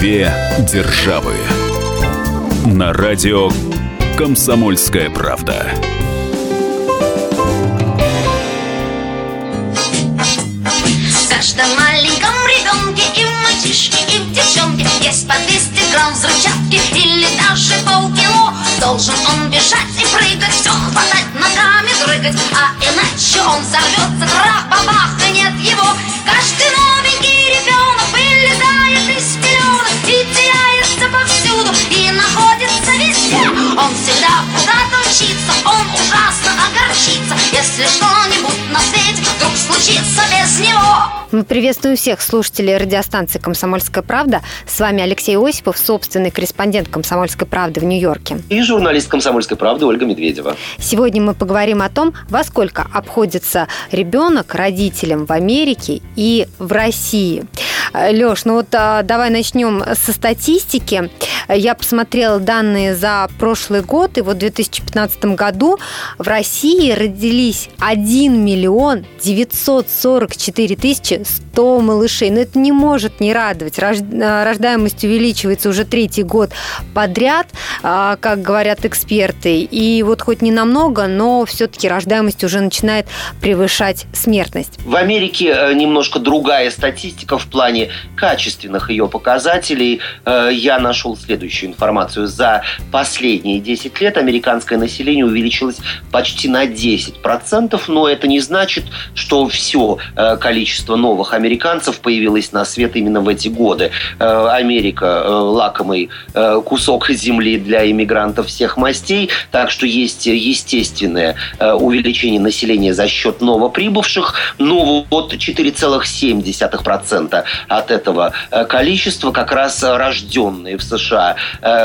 Две державы. На радио Комсомольская правда. Каждом маленьком ребенке и в мальчишке, и в девчонке Есть по 200 грамм взрывчатки или даже полкило Должен он бежать и прыгать, все хватать ногами дрыгать А иначе он взорвется, трах-бабах, и нет его Каждый новенький повсюду, и находится везде. Он всегда куда-то горчится, он ужасно огорчится, если что-нибудь на свете вдруг случится без него. Мы приветствуем всех слушателей радиостанции «Комсомольская правда». С вами Алексей Осипов, собственный корреспондент «Комсомольской правды» в Нью-Йорке. И журналист «Комсомольской правды» Ольга Медведева. Сегодня мы поговорим о том, во сколько обходится ребенок родителям в Америке и в России. Леш, ну вот а, давай начнем со статистики. Я посмотрела данные за прошлый год, и вот 2015 2019 году в России родились 1 миллион 944 тысячи 100 малышей. Но это не может не радовать. Э, рождаемость увеличивается уже третий год подряд, а, как говорят эксперты. И вот хоть не намного, но все-таки рождаемость уже начинает превышать смертность. В Америке э, немножко другая статистика в плане качественных ее показателей. Э, я нашел следующую информацию. За последние 10 лет американское население увеличилось почти на 10%, но это не значит, что все э, количество новых американцев появилось на свет именно в эти годы. Э, Америка э, лакомый кусок земли для иммигрантов всех мастей, так что есть естественное увеличение населения за счет новоприбывших, но вот 4,7% от этого количества как раз рожденные в США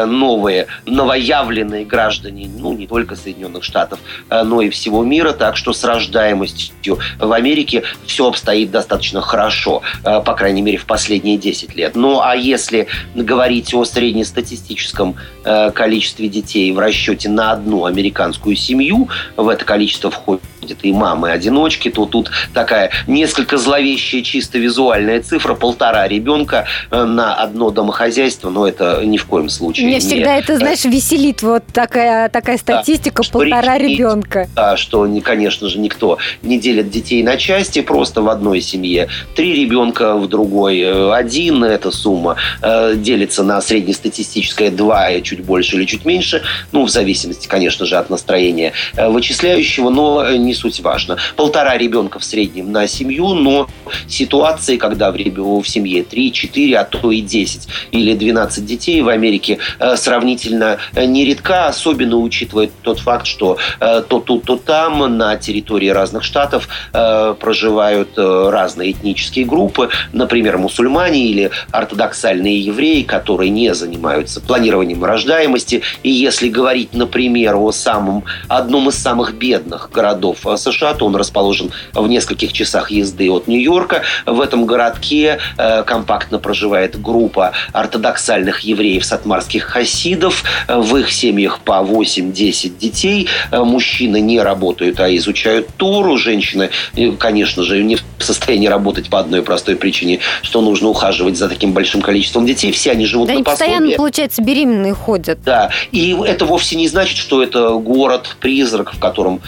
новые, новоявленные граждане, ну, не только Соединенных Штатов, э, но и всего мира, так что с рождаемостью в Америке все обстоит достаточно хорошо, э, по крайней мере, в последние 10 лет. Ну, а если говорить о среднестатистическом э, количестве детей в расчете на одну американскую семью, в это количество входит и мамы-одиночки, то тут такая несколько зловещая чисто визуальная цифра, полтора ребенка э, на одно домохозяйство, но это ни в коем случае Меня не- всегда это, знаешь, веселит вот такая, такая статистика, что полтора идет, ребенка. Да, что, не- конечно же, никто не делит детей на части, просто в одной семье. Три ребенка в другой. э, Один, эта сумма э, делится на среднестатистическое два, чуть больше или чуть меньше, ну, в зависимости, конечно же, от настроения э, вычисляющего, но э, не суть важно. Полтора ребенка в среднем на семью, но ситуации, когда в, в семье 3, 4, а то и 10 или 12 детей в Америке э, сравнительно э, нередка, особенно учитывая тот факт, что э, то тут, то там на территории разных штатов проживают разные этнические группы, например, мусульмане или ортодоксальные евреи, которые не занимаются планированием рождаемости. И если говорить, например, о самом, одном из самых бедных городов США, то он расположен в нескольких часах езды от Нью-Йорка. В этом городке э, компактно проживает группа ортодоксальных евреев сатмарских хасидов. В их семьях по 8-10 детей. Э, Мужчины не работают, а изучают Тору. Женщины, э, конечно же, не в состоянии работать по одной простой причине, что нужно ухаживать за таким большим количеством детей. Все они живут Да на они постоянно, пособие. получается, беременные ходят. Да, и это вовсе не значит, что это город-призрак, в котором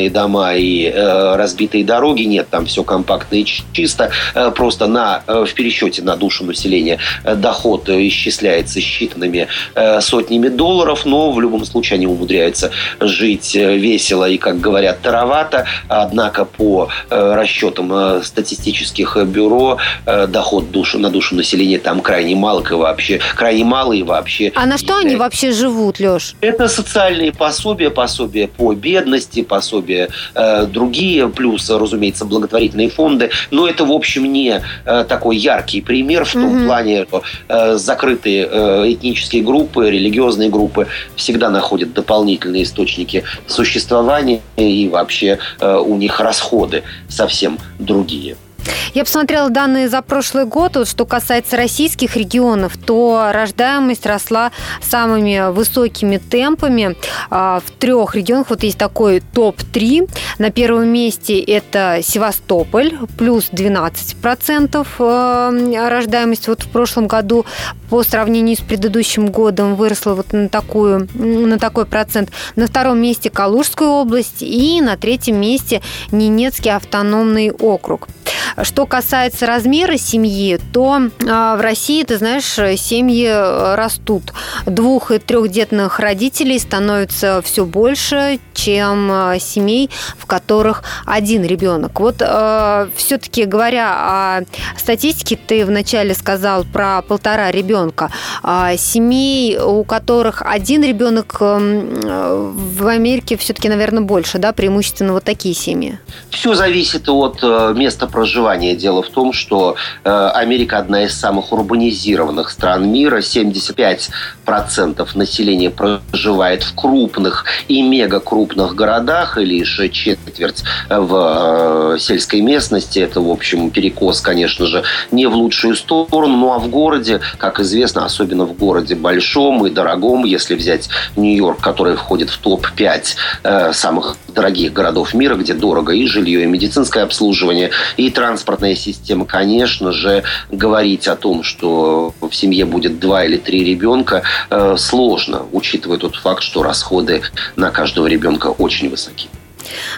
разрушенные дома и э, разбитые дороги. Нет, там все компактно и чисто. Э, просто на, э, в пересчете на душу населения э, доход исчисляется считанными э, сотнями долларов, но в любом случае они умудряются жить э, весело и, как говорят, таровато. Однако по э, расчетам э, статистических бюро э, доход душу, на душу населения там крайне мал, и вообще крайне малый и вообще. А на что они вообще живут, Леш? это социальные пособия, пособия по бедности, пособия э, другие, плюс, разумеется, благотворительные фонды. Но это, в общем, не э, такой яркий пример в том Мгм. плане, что э, закрытые этнические группы, религиозные группы всегда находят дополнительные источники существования и вообще у них расходы совсем другие. Я посмотрела данные за прошлый год. Вот, что касается российских регионов, то рождаемость росла самыми высокими темпами. А, в трех регионах вот есть такой топ-3. На первом месте это Севастополь, плюс 12% э, рождаемость вот в прошлом году по сравнению с предыдущим годом выросла вот на, такую, на такой процент. На втором месте Калужская область и на третьем месте Ненецкий автономный округ. Что касается размера семьи, то а, в России, ты знаешь, семьи э, растут. Двух- и трехдетных родителей становится все больше, чем э, семей, в которых один ребенок. Вот э, все-таки говоря о статистике, ты вначале сказал про полтора ребенка. А семей, у которых один ребенок эм, в Америке все-таки, наверное, больше, да, преимущественно вот такие семьи. Все зависит от места проживания. Дело в том, что Америка одна из самых урбанизированных стран мира. 75% населения проживает в крупных и мегакрупных городах, и лишь четверть в э, сельской местности. Это, в общем, перекос, конечно же, не в лучшую сторону. Ну а в городе, как известно, особенно в городе большом и дорогом, если взять Нью-Йорк, который входит в топ-5 э, самых дорогих городов мира, где дорого и жилье, и медицинское обслуживание, и транспортная система, конечно же, говорить о том, что в семье будет два или три ребенка, э, сложно, учитывая тот факт, что расходы на каждого ребенка очень высоки.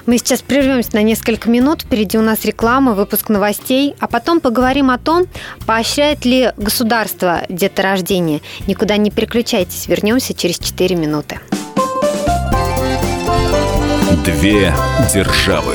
Мы сейчас прервемся на несколько минут. Впереди у нас реклама, выпуск новостей. А потом поговорим о том, поощряет ли государство деторождение. Никуда не переключайтесь. Вернемся через 4 минуты. Две державы.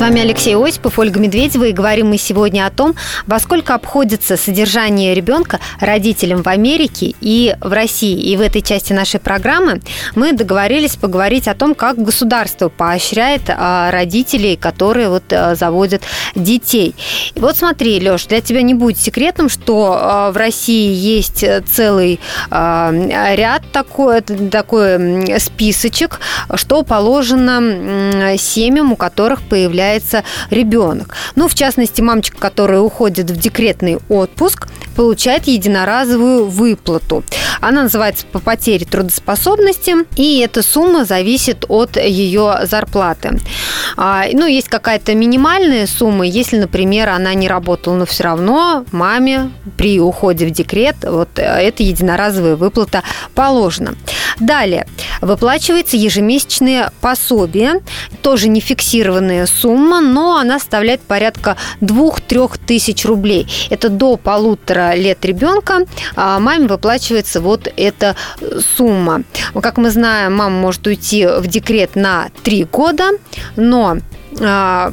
С вами Алексей Осипов, Ольга Медведева, и говорим мы сегодня о том, во сколько обходится содержание ребенка родителям в Америке и в России. И в этой части нашей программы мы договорились поговорить о том, как государство поощряет а, родителей, которые вот а, заводят детей. И вот смотри, Леш, для тебя не будет секретом, что а, в России есть целый ряд такой, такой списочек, что положено семьям, у которых появляется появляется ребенок. Ну, в частности, мамочка, которая уходит в декретный отпуск, получает единоразовую выплату. Она называется по потере трудоспособности, и эта сумма зависит от ее зарплаты. А, ну, есть какая-то минимальная сумма, если, например, она не работала, но все равно маме при уходе в декрет вот э, эта единоразовая выплата положена. Далее, выплачивается ежемесячное пособие, тоже не фиксированная сумма, но она составляет порядка 2-3 тысяч рублей. Это до полутора лет ребенка а маме выплачивается вот эта сумма. Как мы знаем, мама может уйти в декрет на 3 года, но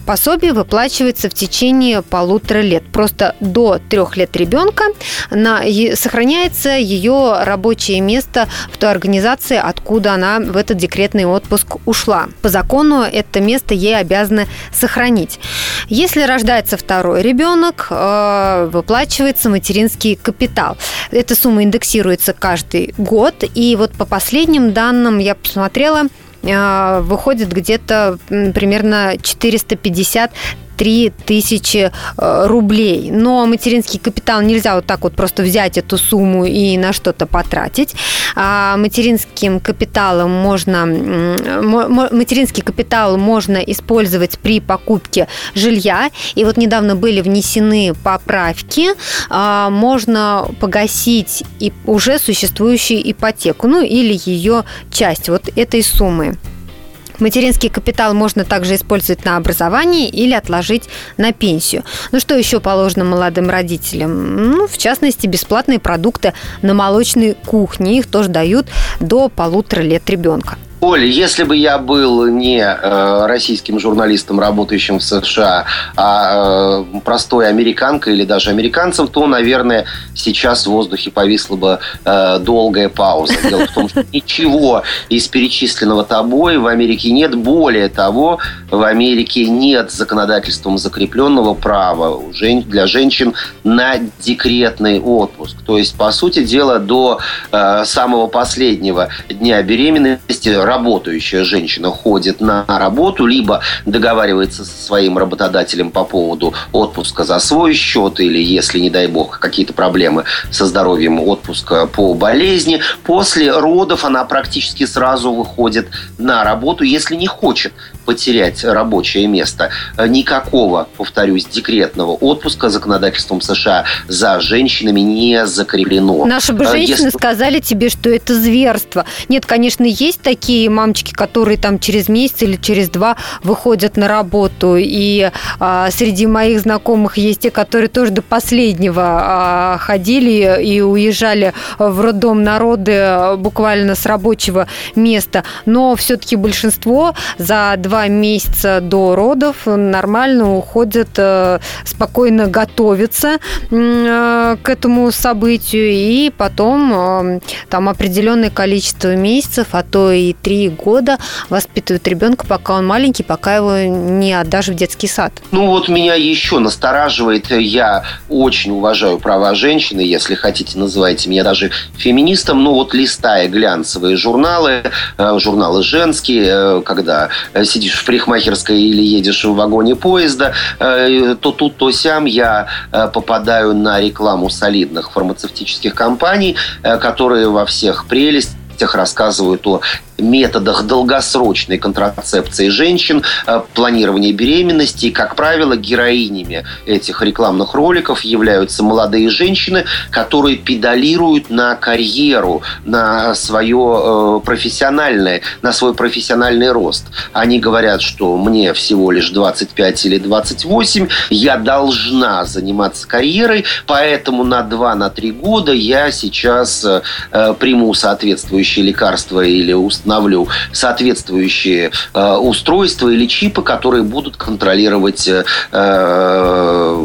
пособие выплачивается в течение полутора лет. Просто до трех лет ребенка на, сохраняется ее рабочее место в той организации, откуда она в этот декретный отпуск ушла. По закону это место ей обязаны сохранить. Если рождается второй ребенок, а, выплачивается материнский капитал. Эта сумма индексируется каждый год. И вот по последним данным я посмотрела, а, выходит где-то примерно 450 3 тысячи э, рублей. Но материнский капитал нельзя вот так вот просто взять эту сумму и на что-то потратить. А материнским капиталом можно, материнский капитал можно использовать при покупке жилья. И вот недавно были внесены поправки. А, можно погасить и уже существующую ипотеку, ну или ее часть вот этой суммы. Материнский капитал можно также использовать на образование или отложить на пенсию. Ну что еще положено молодым родителям? Ну, в частности, бесплатные продукты на молочной кухне. Их тоже дают до полутора лет ребенка. Оля, если бы я был не э, российским журналистом, работающим в США, а э, простой американкой или даже американцем, то, наверное, сейчас в воздухе повисла бы э, долгая пауза. Дело в том, что ничего из перечисленного тобой в Америке нет. Более того, в Америке нет законодательством закрепленного права для женщин на декретный отпуск. То есть, по сути дела, до э, самого последнего дня беременности работающая женщина ходит на работу, либо договаривается со своим работодателем по поводу отпуска за свой счет, или, если, не дай бог, какие-то проблемы со здоровьем, отпуска по болезни. После родов она практически сразу выходит на работу, если не хочет потерять рабочее место. Никакого, повторюсь, декретного отпуска законодательством США за женщинами не закреплено. Наши бы женщины Если... сказали тебе, что это зверство. Нет, конечно, есть такие мамочки, которые там через месяц или через два выходят на работу. И а, среди моих знакомых есть те, которые тоже до последнего а, ходили и уезжали в роддом народы буквально с рабочего места. Но все-таки большинство за два месяца до родов нормально уходят, э, спокойно готовятся э, к этому событию, и потом э, там определенное количество месяцев, а то и три года воспитывают ребенка, пока он маленький, пока его не отдашь в детский сад. Ну вот меня еще настораживает, я очень уважаю права женщины, если хотите, называйте меня даже феминистом, но вот листая глянцевые журналы, журналы женские, когда сидишь в парикмахерской или едешь в вагоне поезда, э, то тут, то сям я э, попадаю на рекламу солидных фармацевтических компаний, э, которые во всех прелестях рассказывают о методах долгосрочной контрацепции женщин, э, планирования беременности. И, как правило, героинями этих рекламных роликов являются молодые женщины, которые педалируют на карьеру, на свое э, профессиональное, на свой профессиональный рост. Они говорят, что мне всего лишь 25 или 28, я должна заниматься карьерой, поэтому на 2-3 года я сейчас э, приму соответствующие лекарства или установлю установлю соответствующие э, устройства или чипы, которые будут контролировать э, э,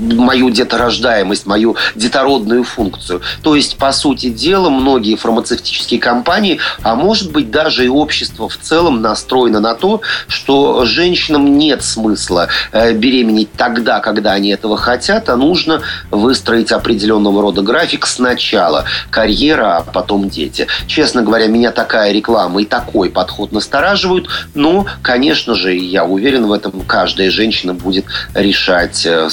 мою деторождаемость, мою детородную функцию. То есть, по сути дела, многие фармацевтические компании, а может быть даже и общество в целом настроено на то, что женщинам нет смысла э, беременеть тогда, когда они этого хотят, а нужно выстроить определенного рода график сначала карьера, а потом дети. Честно говоря, меня такая реклама и такой подход настораживают. Но, конечно же, я уверен в этом, каждая женщина будет решать э,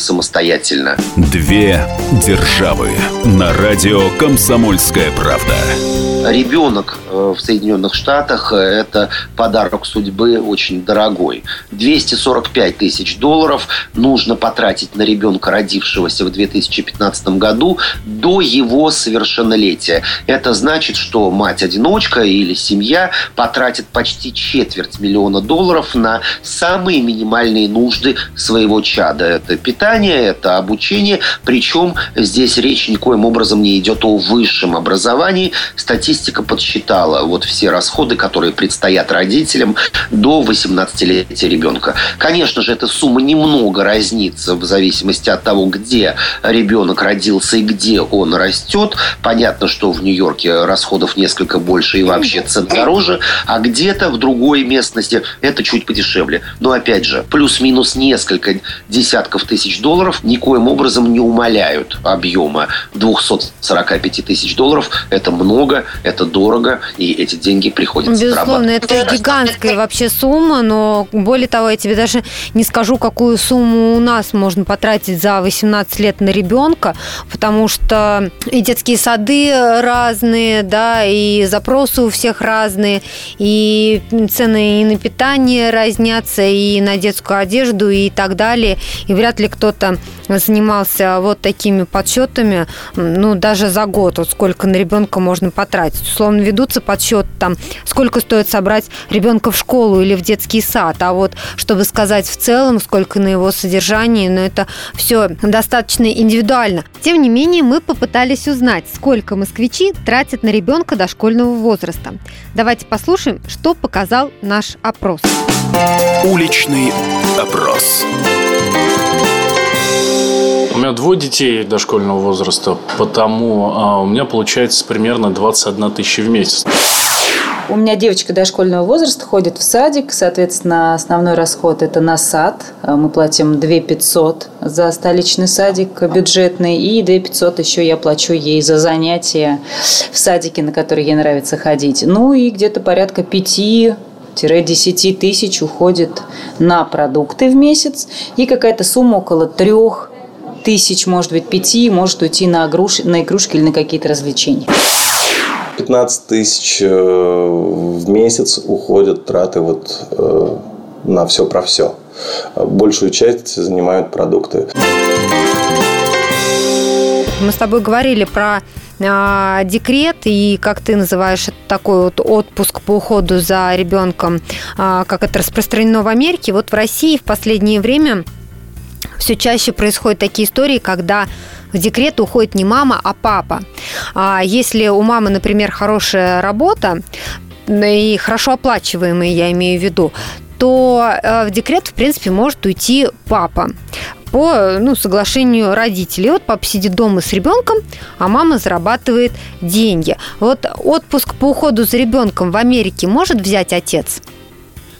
самостоятельно. Две державы на радио «Комсомольская правда» ребенок э, в Соединенных Штатах – это подарок судьбы очень дорогой. 245 тысяч долларов нужно потратить на ребенка, родившегося в 2015 году, до его совершеннолетия. Это значит, что мать-одиночка или семья потратит почти четверть миллиона долларов на самые минимальные нужды своего чада. Это питание, это обучение. Причем здесь речь никоим образом не идет о высшем образовании. Статистика подсчитала вот все расходы, которые предстоят родителям до 18-летия ребенка. Конечно же, эта сумма немного разнится в зависимости от того, где ребенок родился и где он растет. Понятно, что в Нью-Йорке расходов несколько больше и вообще цен дороже, а где-то в другой местности это чуть подешевле. Но опять же, плюс-минус несколько десятков тысяч долларов никоим образом не умаляют объема 245 тысяч долларов. Это много, это дорого, и эти деньги приходится Безусловно, это гигантская вообще сумма, но более того, я тебе даже не скажу, какую сумму у нас можно потратить за 18 лет на ребенка, потому что и детские сады разные, да, и запросы у всех разные, и цены и на питание разнятся, и на детскую одежду, и так далее. И вряд ли кто-то занимался вот такими подсчетами, ну, даже за год, вот сколько на ребенка можно потратить. Условно ведутся подсчет там, сколько стоит собрать ребенка в школу или в детский сад, а вот чтобы сказать в целом, сколько на его содержание, ну, это все достаточно индивидуально. Тем не менее, мы попытались узнать, сколько москвичи тратят на ребенка дошкольного возраста. Давайте послушаем, что показал наш опрос. Уличный опрос. У меня двое детей дошкольного возраста, потому а, у меня получается примерно 21 тысяча в месяц. У меня девочка дошкольного возраста ходит в садик, соответственно, основной расход это на сад. Мы платим 2 500 за столичный садик бюджетный, и 2 500 еще я плачу ей за занятия в садике, на которые ей нравится ходить. Ну и где-то порядка 5 10 тысяч уходит на продукты в месяц и какая-то сумма около трех тысяч, может быть, пяти, может уйти на, игруш... на игрушки или на какие-то развлечения. 15 тысяч э, в месяц уходят траты вот э, на все про все. Большую часть занимают продукты. Мы с тобой говорили про а, декрет и, как ты называешь, такой вот отпуск по уходу за ребенком, а, как это распространено в Америке. Вот в России в последнее время все чаще происходят такие истории, когда в декрет уходит не мама, а папа. А если у мамы, например, хорошая работа, и хорошо оплачиваемая, я имею в виду, то э, в декрет, в принципе, может уйти папа по ну, соглашению родителей. Вот папа сидит дома с ребенком, а мама зарабатывает деньги. Вот отпуск по уходу за ребенком в Америке может взять отец?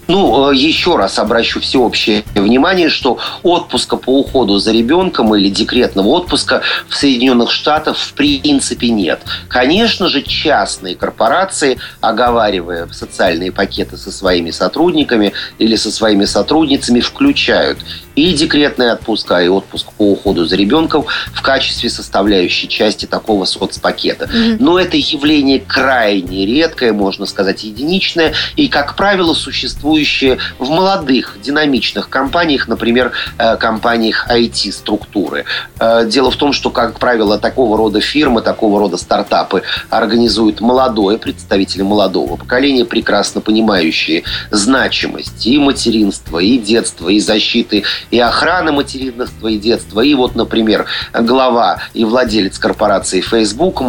Ну, э, еще раз обращу всеобщее внимание, что отпуска по уходу за ребенком или декретного отпуска в Соединенных Штатах в принципе нет. Конечно же, частные корпорации, оговаривая социальные пакеты со своими сотрудниками или со своими сотрудницами, включают и декретная отпуска, и отпуск по уходу за ребенком в качестве составляющей части такого соцпакета. Mm-hmm. Но это явление крайне редкое, можно сказать, единичное, и, как правило, существующее в молодых, динамичных компаниях, например, э, компаниях IT-структуры. Э, дело в том, что, как правило, такого рода фирмы, такого рода стартапы организуют молодое, представители молодого поколения, прекрасно понимающие значимость и материнства, и детства, и защиты и охраны материнства и детства. И вот, например, глава и владелец корпорации Facebook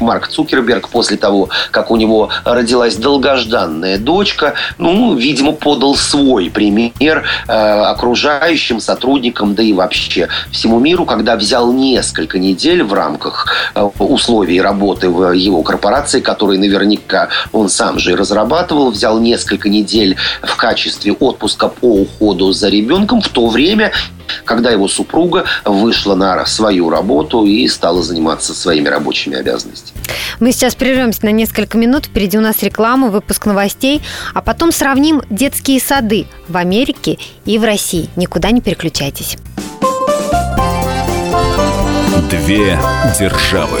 Марк Цукерберг после того, как у него родилась долгожданная дочка, ну, видимо, подал свой пример э, окружающим сотрудникам, да и вообще всему миру, когда взял несколько недель в рамках э, условий работы в его корпорации, которые наверняка он сам же и разрабатывал, взял несколько недель в качестве отпуска по уходу за ребенком в то время, время, когда его супруга вышла на свою работу и стала заниматься своими рабочими обязанностями. Мы сейчас прервемся на несколько минут. Впереди у нас реклама, выпуск новостей, а потом сравним детские сады в Америке и в России. Никуда не переключайтесь. Две державы.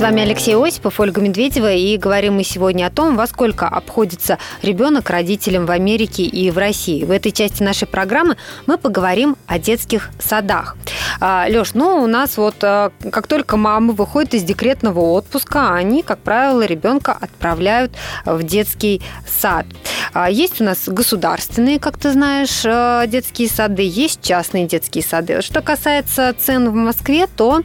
С вами Алексей Осипов, Ольга Медведева, и говорим мы сегодня о том, во сколько обходится ребенок родителям в Америке и в России. В этой части нашей программы мы поговорим о детских садах. А, Леш, ну у нас вот а, как только мама выходит из декретного отпуска, они, как правило, ребенка отправляют в детский сад. А, есть у нас государственные, как ты знаешь, детские сады, есть частные детские сады. Что касается цен в Москве, то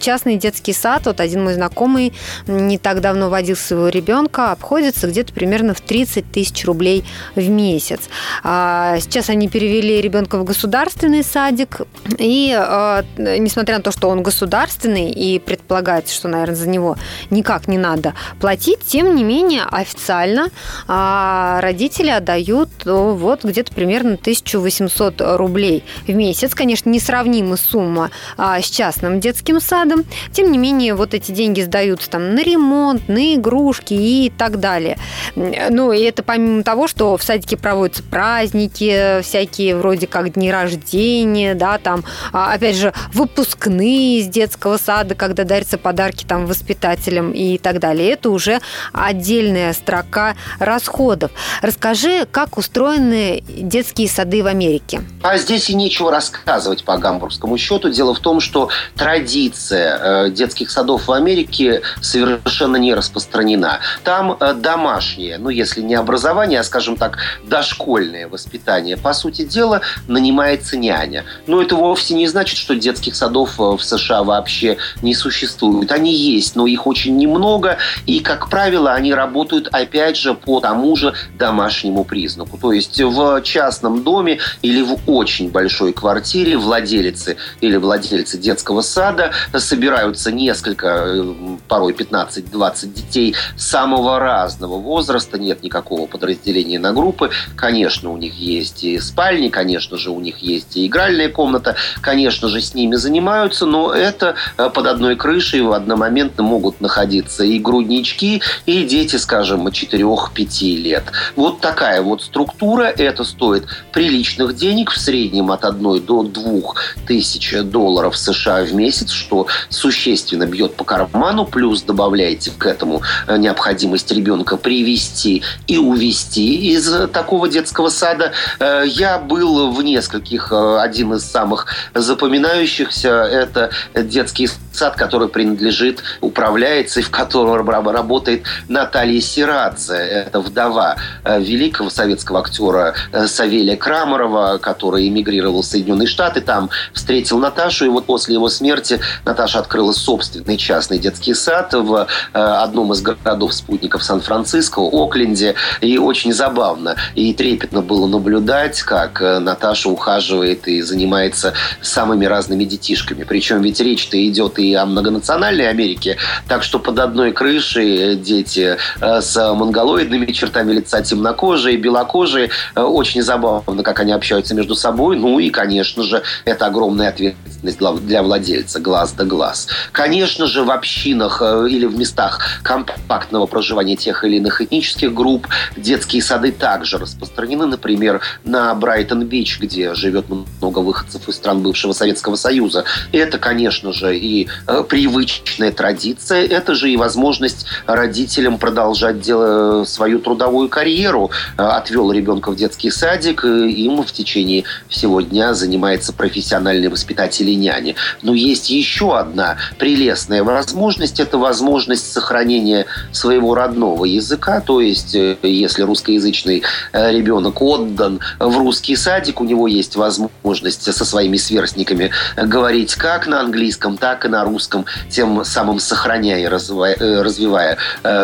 частный детский сад, вот один мой знакомый не так давно водил своего ребенка, обходится где-то примерно в 30 тысяч рублей в месяц. А сейчас они перевели ребенка в государственный садик, и а, несмотря на то, что он государственный и предполагается, что, наверное, за него никак не надо платить, тем не менее официально а, родители отдают вот где-то примерно 1800 рублей в месяц. Конечно, несравнима сумма а, с частным детским садом. Тем не менее, вот эти деньги сдаются там на ремонт, на игрушки и так далее. Ну, и это помимо того, что в садике проводятся праздники, всякие вроде как дни рождения, да, там, а, опять же, выпускные из детского сада, когда дарятся подарки там воспитателям и так далее. Это уже отдельная строка расходов. Расскажи, как устроены детские сады в Америке? А здесь и нечего рассказывать по гамбургскому счету. Дело в том, что традиция э, детских садов в Америке совершенно не распространена. Там э, домашнее, ну если не образование, а, скажем так, дошкольное воспитание. По сути дела, нанимается няня. Но это вовсе не значит, что детских садов э, в США вообще не существует. Они есть, но их очень немного. И, как правило, они работают, опять же, по тому же домашнему признаку. То есть в частном доме или в очень большой квартире владелицы или владельцы детского сада собираются несколько, э, порой 15-20 детей самого разного возраста, нет никакого подразделения на группы. Конечно, у них есть и спальни, конечно же, у них есть и игральная комната, конечно же, с ними занимаются, но это э, под одной крышей в одномоментно могут находиться и груднички, и дети, скажем, 4-5 лет. Вот такая вот структура, это стоит приличных денег, в среднем от 1 до 2 тысяч долларов США в месяц, что существенно бьет по карману, плюс добавляете к этому э, необходимость ребенка привести и увести из такого детского сада. Э, я был в нескольких, э, один из самых запоминающихся, это детский сад, который принадлежит, управляется и в котором работает Наталья Сирадзе, это вдова великого советского актера Савелия Крамарова, который эмигрировал в Соединенные Штаты, там встретил Наташу, и вот после его смерти Наташа открыла собственный частный детский сад в э, одном из городов-спутников Сан-Франциско, Окленде, и очень забавно и трепетно было наблюдать, как э, Наташа ухаживает и занимается самыми разными детишками. Причем ведь речь-то идет и о многонациональной Америке, так что под одной крышей дети э, с монголоидными чертами лица, темнокожие, белокожие, очень забавно, как они общаются между собой. Ну и, конечно же, это огромная ответственность для владельца, глаз да глаз. Конечно же, в общинах э, или в местах компактного проживания тех или иных этнических групп детские сады также распространены. Например, на Брайтон-Бич, где живет много выходцев из стран бывшего Советского Союза. Это, конечно же, и э, привычная традиция, это же и возможность родителям продолжать делать свою трудовую карьеру. Э, отвел ребенка в детский садик, им в течение всего дня занимается профессиональный воспитатель и няня. Но есть еще одна прелестная возможность. Это возможность сохранения своего родного языка. То есть, э, если русскоязычный э, ребенок отдан в русский садик, у него есть возможность со своими сверстниками говорить как на английском, так и на русском, тем самым сохраняя и э, развивая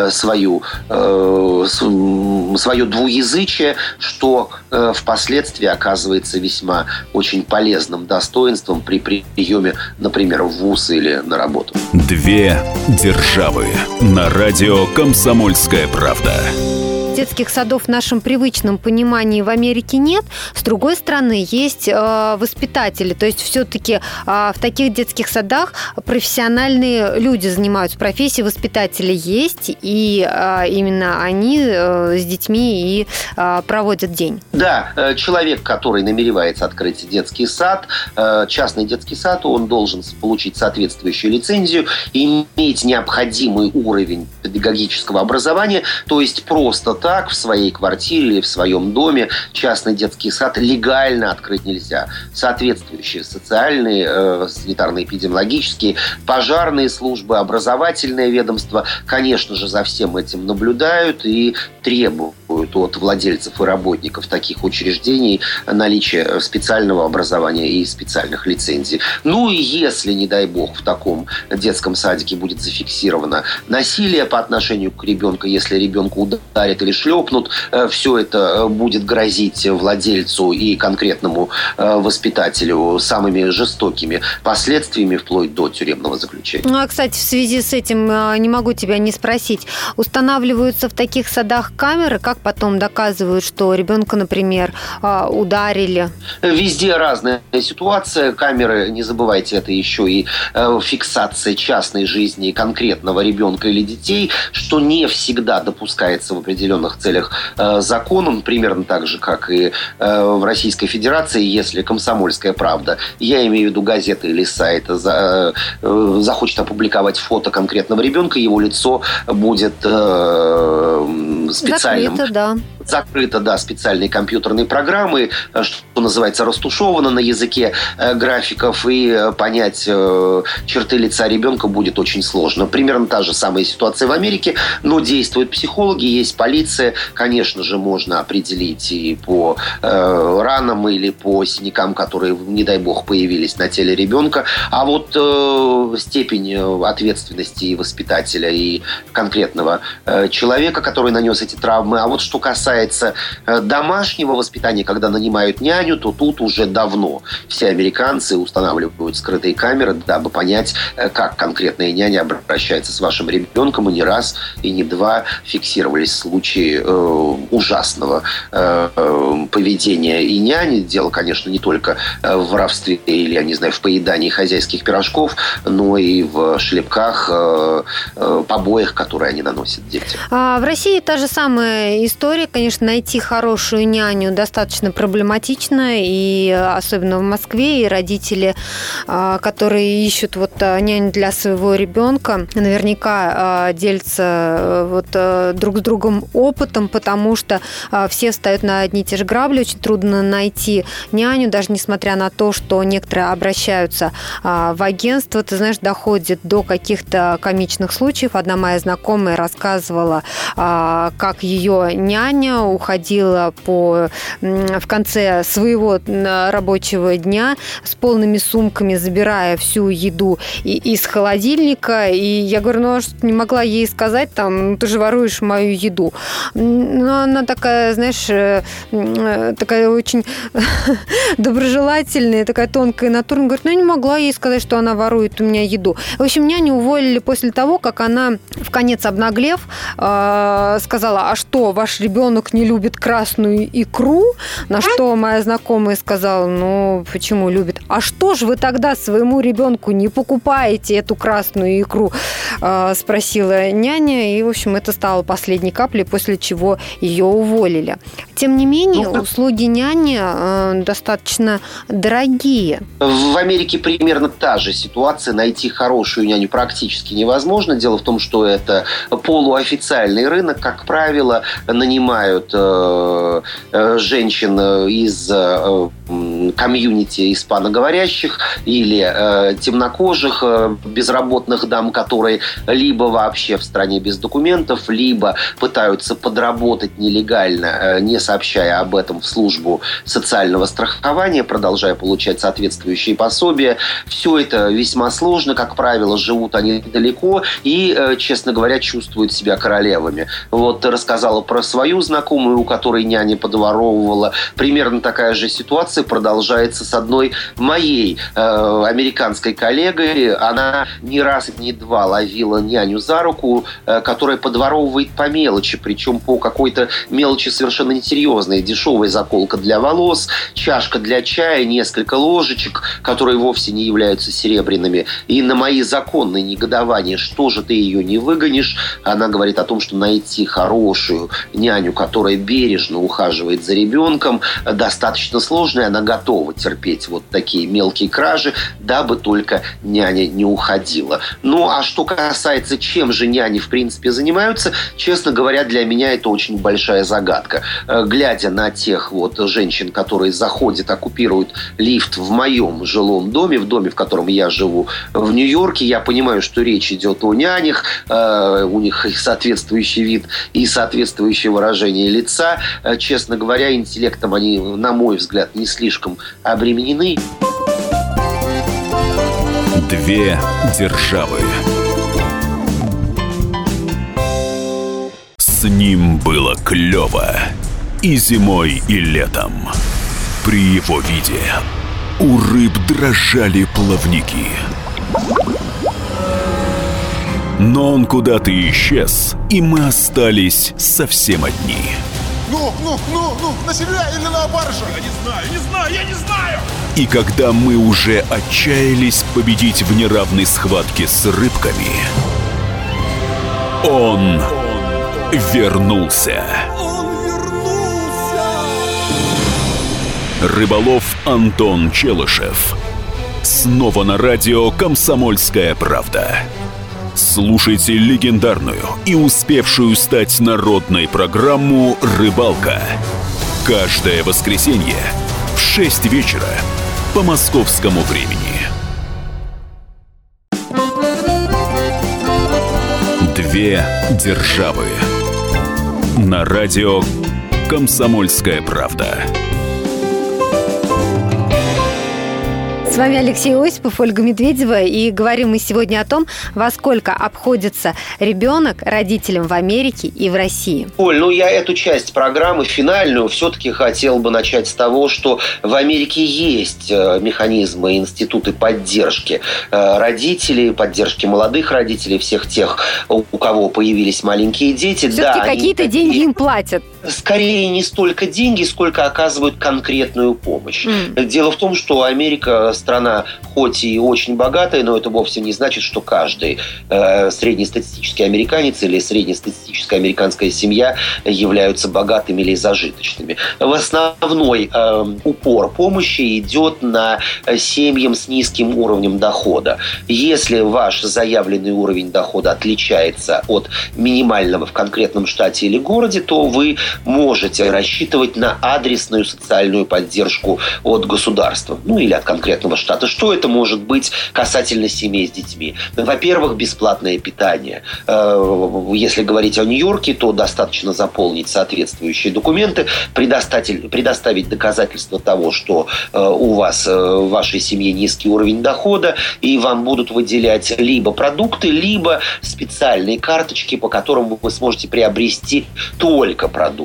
свою, свое двуязычие, что впоследствии оказывается весьма очень полезным достоинством при приеме, например, в ВУЗ или на работу. Две державы на радио «Комсомольская правда» детских садов в нашем привычном понимании в Америке нет. С другой стороны, есть э, воспитатели. То есть все-таки э, в таких детских садах профессиональные люди занимаются профессией, воспитатели есть, и э, именно они э, с детьми и э, проводят день. Да, э, человек, который намеревается открыть детский сад, э, частный детский сад, он должен получить соответствующую лицензию, иметь необходимый уровень педагогического образования, то есть просто так в своей квартире или в своем доме частный детский сад легально открыть нельзя. Соответствующие социальные, э, санитарно-эпидемиологические, пожарные службы, образовательное ведомство, конечно же, за всем этим наблюдают и требуют от владельцев и работников таких учреждений наличие специального образования и специальных лицензий. Ну и если, не дай бог, в таком детском садике будет зафиксировано насилие по отношению к ребенку, если ребенку ударят или шлепнут, э, все это э, будет грозить владельцу и конкретному э, воспитателю самыми жестокими последствиями вплоть до тюремного заключения. Ну, а, кстати, в связи с этим не могу тебя не спросить. Устанавливаются в таких садах камеры, как потом доказывают, что ребенка, например, ударили? Везде разная ситуация. Камеры, не забывайте, это еще и фиксация частной жизни конкретного ребенка или детей, что не всегда допускается в определенных целях э, законом, примерно так же, как и э, в Российской Федерации, если комсомольская правда, я имею в виду газеты или сайты, за, э, захочет опубликовать фото конкретного ребенка, его лицо будет специальным. Закрыто, да. Закрыто, да, специальные компьютерные программы, что называется, растушевано на языке графиков, и понять черты лица ребенка будет очень сложно. Примерно та же самая ситуация в Америке, но действуют психологи, есть полиция. Конечно же, можно определить и по э, ранам или по синякам, которые, не дай бог, появились на теле ребенка. А вот э, степень ответственности воспитателя и конкретного э, человека, который нанес эти травмы. А вот что касается э, домашнего воспитания, когда нанимают няню, то тут уже давно все американцы устанавливают скрытые камеры, дабы понять, э, как конкретная няня обращается с вашим ребенком. И не раз, и не два фиксировались случаи э, ужасного э, э, поведения и няни. Дело, конечно, не только в воровстве или, я не знаю, в поедании хозяйских пирожков, но и в шлепках, э, э, побоях, которые они наносят детям. А в России та же самая история. Конечно, найти хорошую няню достаточно проблематично, и особенно в Москве, и родители, а, которые ищут вот а, няню для своего ребенка, наверняка а, делятся э, вот э, друг с другом опытом, потому что все встают на одни и те же грабли, очень трудно найти няню, даже несмотря на то, что некоторые обращаются в агентство, ты знаешь, доходит до каких-то комичных случаев. Одна моя знакомая рассказывала, как ее няня уходила по, в конце своего рабочего дня с полными сумками, забирая всю еду из холодильника. И я говорю, ну, а что не могла ей сказать, там, ну, ты же воруешь мою еду. Но она такая, знаешь, э, э, такая очень доброжелательная, такая тонкая натура. Говорит, ну, я не могла ей сказать, что она ворует у меня еду. В общем, няню уволили после того, как она, в конец обнаглев, э, сказала, а что, ваш ребенок не любит красную икру? На что моя знакомая сказала, ну, почему любит? А что же вы тогда своему ребенку не покупаете эту красную икру? Э, спросила няня, и, в общем, это стало последней каплей, после чего ее уволили. Тем не менее, ну, услуги няни э, достаточно дорогие. В Америке примерно та же ситуация. Найти хорошую няню практически невозможно. Дело в том, что это полуофициальный рынок. Как правило, нанимают э, э, женщин из э, комьюнити испаноговорящих или э, темнокожих э, безработных дам, которые либо вообще в стране без документов, либо пытаются подработать нелегально, э, не сообщая об этом в службу социального страхования, продолжая получать соответствующие пособия. Все это весьма сложно, как правило, живут они далеко и, э, честно говоря, чувствуют себя королевами. Вот рассказала про свою знакомую, у которой няня подворовывала. Примерно такая же ситуация продолжается с одной моей э, американской коллегой. Она не раз, не два ловила няню за руку, э, которая подворовывает по мелочи, причем по какой-то мелочи совершенно несерьезной. Дешевая заколка для волос, чашка для чая, несколько ложечек, которые вовсе не являются серебряными. И на мои законные негодования, что же ты ее не выгонишь, она говорит о том, что найти хорошую няню, которая бережно ухаживает за ребенком, достаточно сложно, и она готова терпеть вот такие мелкие кражи, дабы только няня не уходила. Ну, а что касается, чем же няни, в принципе, занимаются, честно говоря, для меня это очень большая загадка. Глядя на тех вот женщин, которые заходят, оккупируют лифт в моем жилом доме, в доме, в котором я живу в Нью-Йорке, я понимаю, что речь идет о нянях, э, у них соответствующий вид и соответствующее выражение лица. Э, честно говоря, интеллектом они, на мой взгляд, не слишком обременены. Две державы. С ним было клево и зимой, и летом. При его виде у рыб дрожали плавники. Но он куда-то исчез, и мы остались совсем одни. Ну, ну, ну, ну, на себя или на баржу? Я не знаю, не знаю, я не знаю! И когда мы уже отчаялись победить в неравной схватке с рыбками, он вернулся. Он Рыболов Антон Челышев. Снова на радио «Комсомольская правда». Слушайте легендарную и успевшую стать народной программу «Рыбалка». Каждое воскресенье в 6 вечера по московскому времени. Две державы. На радио «Комсомольская правда». С вами Алексей Осипов, Ольга Медведева, и говорим мы сегодня о том, во сколько обходится ребенок родителям в Америке и в России. Оль, ну я эту часть программы, финальную, все-таки хотел бы начать с того, что в Америке есть э, механизмы, институты поддержки э, родителей, поддержки молодых родителей, всех тех, у кого появились маленькие дети. Все-таки да, какие-то они- деньги им платят. Скорее не столько деньги, сколько оказывают конкретную помощь. М. Дело в том, что Америка страна хоть и очень богатая, но это вовсе не значит, что каждый э, среднестатистический американец или среднестатистическая американская семья являются богатыми или зажиточными. В основной э, упор помощи идет на э, семьям с низким уровнем дохода. Если ваш заявленный уровень дохода отличается от минимального в конкретном штате или городе, то вы можете рассчитывать на адресную социальную поддержку от государства, ну или от конкретного штата. Что это может быть касательно семей с детьми? Во-первых, бесплатное питание. Э, Если говорить о Нью-Йорке, то достаточно заполнить соответствующие документы, предоставить, предоставить доказательства того, что э, у вас э, в вашей семье низкий уровень дохода, и вам будут выделять либо продукты, либо специальные карточки, по которым вы сможете приобрести только продукты.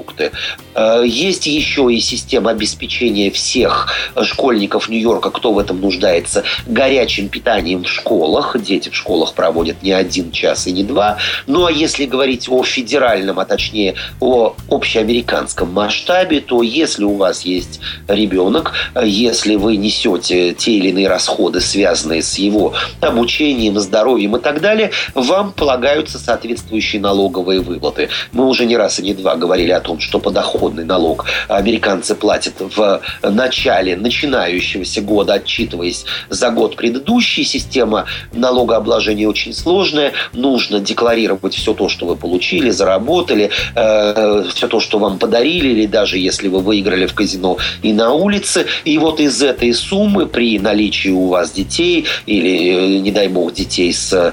Э, Есть еще и система обеспечения всех школьников Нью-Йорка, кто в этом нуждается, горячим питанием в школах. Дети в школах проводят не один час и не два. Ну а если говорить о федеральном, а точнее о общеамериканском масштабе, то если у вас есть ребенок, э, если вы несете те или иные расходы, связанные с его обучением, здоровьем и так далее, вам полагаются соответствующие налоговые выплаты. Мы уже не раз и не два говорили о том, что подоходный налог американцы платят в начале начинающегося года, отчитываясь за год предыдущий. Система налогообложения очень сложная. Нужно декларировать все то, что вы получили, заработали, э, все то, что вам подарили, или даже если вы выиграли в казино и на улице. И вот из этой суммы при наличии у вас детей или, э, не дай бог, детей с э,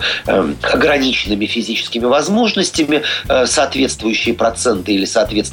ограниченными физическими возможностями, соответствующие проценты или соответствующие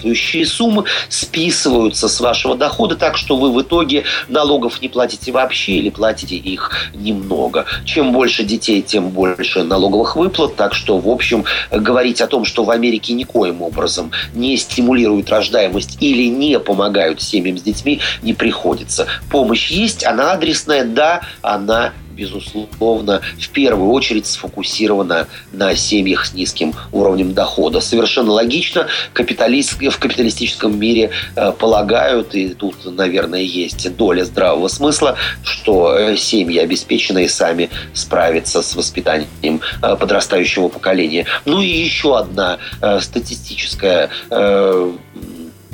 суммы списываются с вашего дохода, так что вы в итоге налогов не платите вообще или платите их немного. Чем больше детей, тем больше налоговых выплат, так что, в общем, говорить о том, что в Америке никоим образом не стимулируют рождаемость или не помогают семьям с детьми, не приходится. Помощь есть, она адресная, да, она безусловно, в первую очередь сфокусирована на семьях с низким уровнем дохода. Совершенно логично, капиталист, в капиталистическом мире э, полагают, и тут, наверное, есть доля здравого смысла, что э, семьи обеспеченные сами справятся с воспитанием э, подрастающего поколения. Ну и еще одна э, статистическая э,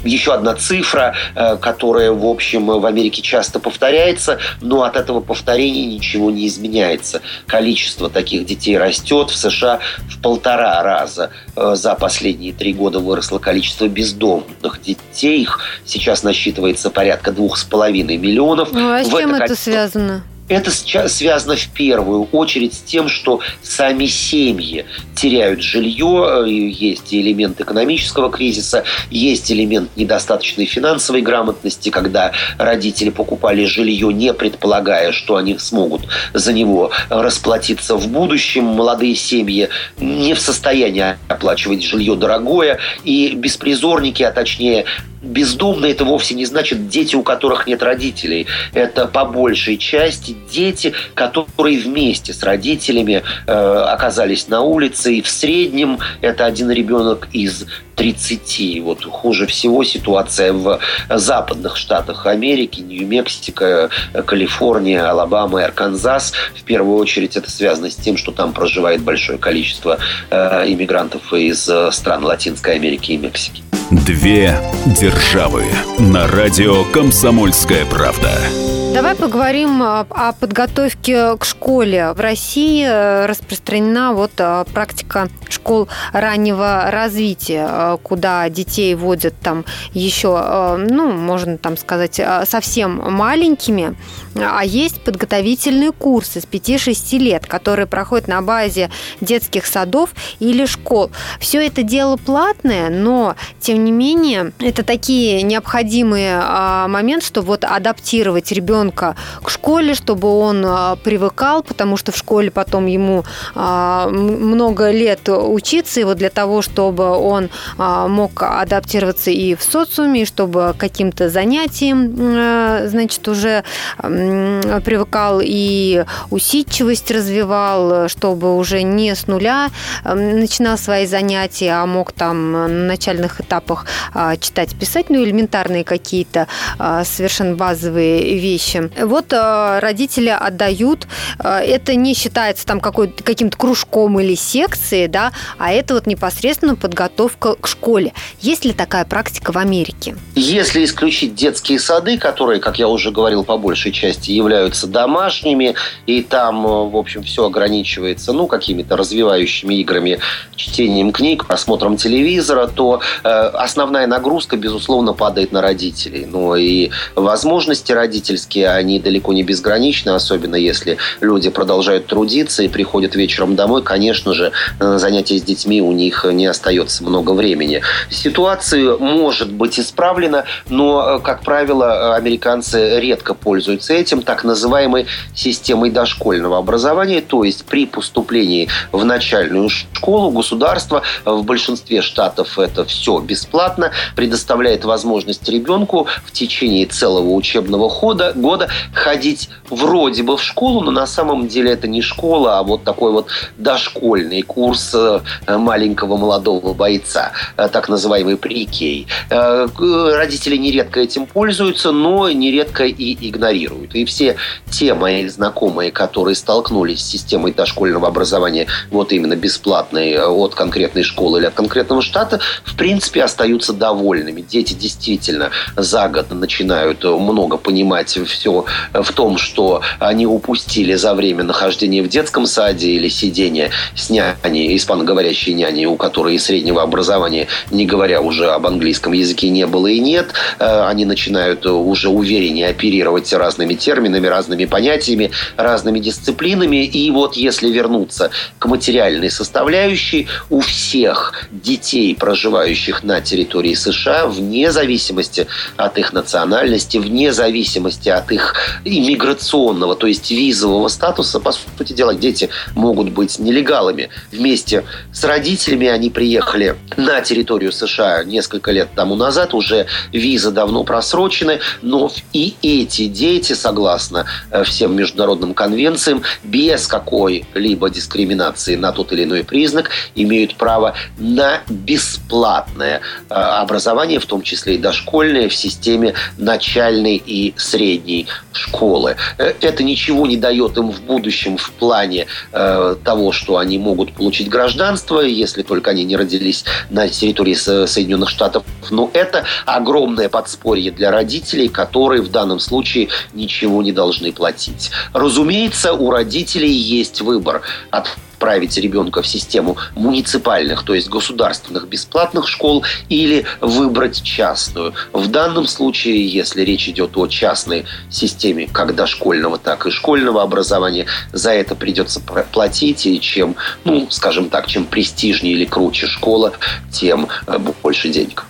еще одна цифра, э, которая, в общем, в Америке часто повторяется, но от этого повторения ничего не изменяется. Количество таких детей растет. В США в полтора раза э, за последние три года выросло количество бездомных детей. Их сейчас насчитывается порядка двух с половиной миллионов. Ну, а с чем это, это связано? Это связано в первую очередь с тем, что сами семьи теряют жилье, э, есть элемент экономического кризиса, есть элемент недостаточной финансовой грамотности, когда родители покупали жилье, не предполагая, что они смогут за него расплатиться в будущем. Молодые семьи не в состоянии оплачивать жилье дорогое, и беспризорники, а точнее бездомные это вовсе не значит дети, у которых нет родителей. Это по большей части дети, которые вместе с родителями э, оказались на улице. И в среднем это один ребенок из 30. Вот хуже всего ситуация в западных штатах Америки, Нью-Мексико, Калифорния, Алабама и Арканзас. В первую очередь это связано с тем, что там проживает большое количество э, иммигрантов из э, стран Латинской Америки и Мексики. Две державы на радио «Комсомольская правда». Давай поговорим о подготовке к школе. В России э, распространена вот э, практика школ раннего развития, э, куда детей водят там еще, ну, можно там сказать, совсем маленькими. А есть подготовительные курсы с 5-6 лет, которые проходят на базе детских садов или школ. Все это дело платное, но, тем не менее, это такие необходимые моменты, что вот адаптировать ребенка ребенка к школе, чтобы он а, привыкал, потому что в школе потом ему а, много лет учиться, и вот для того, чтобы он а, мог адаптироваться и в социуме, и чтобы каким-то занятиям, значит, уже привыкал и усидчивость развивал, чтобы уже не с нуля начинал свои занятия, а мог там на начальных этапах читать, писать, ну, элементарные какие-то совершенно базовые вещи вещи. Вот э, родители отдают, э, это не считается там какой, каким-то кружком или секцией, да, а это вот непосредственно подготовка к школе. Есть ли такая практика в Америке? Если исключить детские сады, которые, как я уже говорил, по большей части являются домашними, и там, э, в общем, все ограничивается, ну, какими-то развивающими играми, чтением книг, просмотром телевизора, то э, основная нагрузка, безусловно, падает на родителей. Ну, и возможности родительские практически они далеко не безграничны, особенно если люди продолжают трудиться и приходят вечером домой, конечно же, на занятия с детьми у них не остается много времени. Ситуация может быть исправлена, но, как правило, американцы редко пользуются этим, так называемой системой дошкольного образования, то есть при поступлении в начальную школу государство в большинстве штатов это все бесплатно, предоставляет возможность ребенку в течение целого учебного хода года ходить вроде бы в школу, но на самом деле это не школа, а вот такой вот дошкольный курс э, маленького молодого бойца, э, так называемый прикей. Э, родители нередко этим пользуются, но нередко и игнорируют. И все те мои знакомые, которые столкнулись с системой дошкольного образования, вот именно бесплатной от конкретной школы или от конкретного штата, в принципе, остаются довольными. Дети действительно за год начинают много понимать все в том, что они упустили за время нахождения в детском саде или сидения с няней, испаноговорящей няней, у которой и среднего образования, не говоря уже об английском языке, не было и нет. Э, они начинают уже увереннее оперировать разными терминами, разными понятиями, разными дисциплинами. И вот если вернуться к материальной составляющей, у всех детей, проживающих на территории США, вне зависимости от их национальности, вне зависимости от их иммиграционного, то есть визового статуса, по сути дела, дети могут быть нелегалами. Вместе с родителями они приехали на территорию США несколько лет тому назад, уже визы давно просрочены, но и эти дети, согласно э, всем международным конвенциям, без какой-либо дискриминации на тот или иной признак, имеют право на бесплатное э, образование, в том числе и дошкольное, в системе начальной и средней посещении школы. Э, это ничего не дает им в будущем в плане э, того, что они могут получить гражданство, если только они не родились на территории Соединенных Штатов. Но это огромное подспорье для родителей, которые в данном случае ничего не должны платить. Разумеется, у родителей есть выбор от отправить ребенка в систему муниципальных, то есть государственных бесплатных школ, или выбрать частную. В данном случае, если речь идет о частной системе, как дошкольного, так и школьного образования, за это придется платить, и чем, ну, скажем так, чем престижнее или круче школа, тем э, больше денег.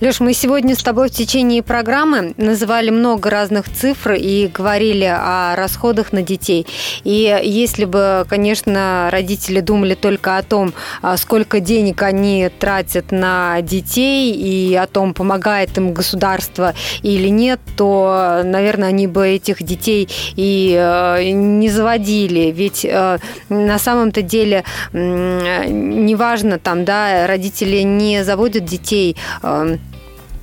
Леш, мы сегодня с тобой в течение программы называли много разных цифр и говорили о расходах на детей. И если бы, конечно, родители думали только о том, а, сколько денег они тратят на детей и о том, помогает им государство или нет, то, наверное, они бы этих детей и э, не заводили. Ведь э, на самом-то деле неважно, там, да, родители не заводят детей э,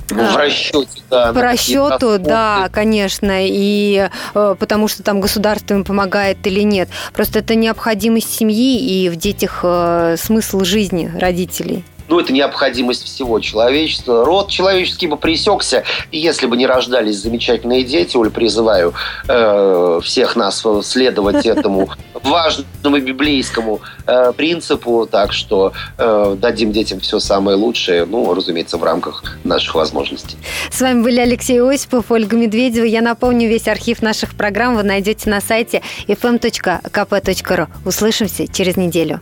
в расчете, да. По расчету, да, конечно, и э, потому что там государство им помогает или нет. Просто это необходимость семьи и в детях э, смысл жизни родителей ну, это необходимость всего человечества. Род человеческий бы пресекся, если бы не рождались замечательные дети. Оль, призываю э, всех нас следовать этому важному библейскому э, принципу. Так что э, дадим детям все самое лучшее, ну, разумеется, в рамках наших возможностей. С вами были Алексей Осипов, Ольга Медведева. Я напомню, весь архив наших программ вы найдете на сайте fm.kp.ru. Услышимся через неделю.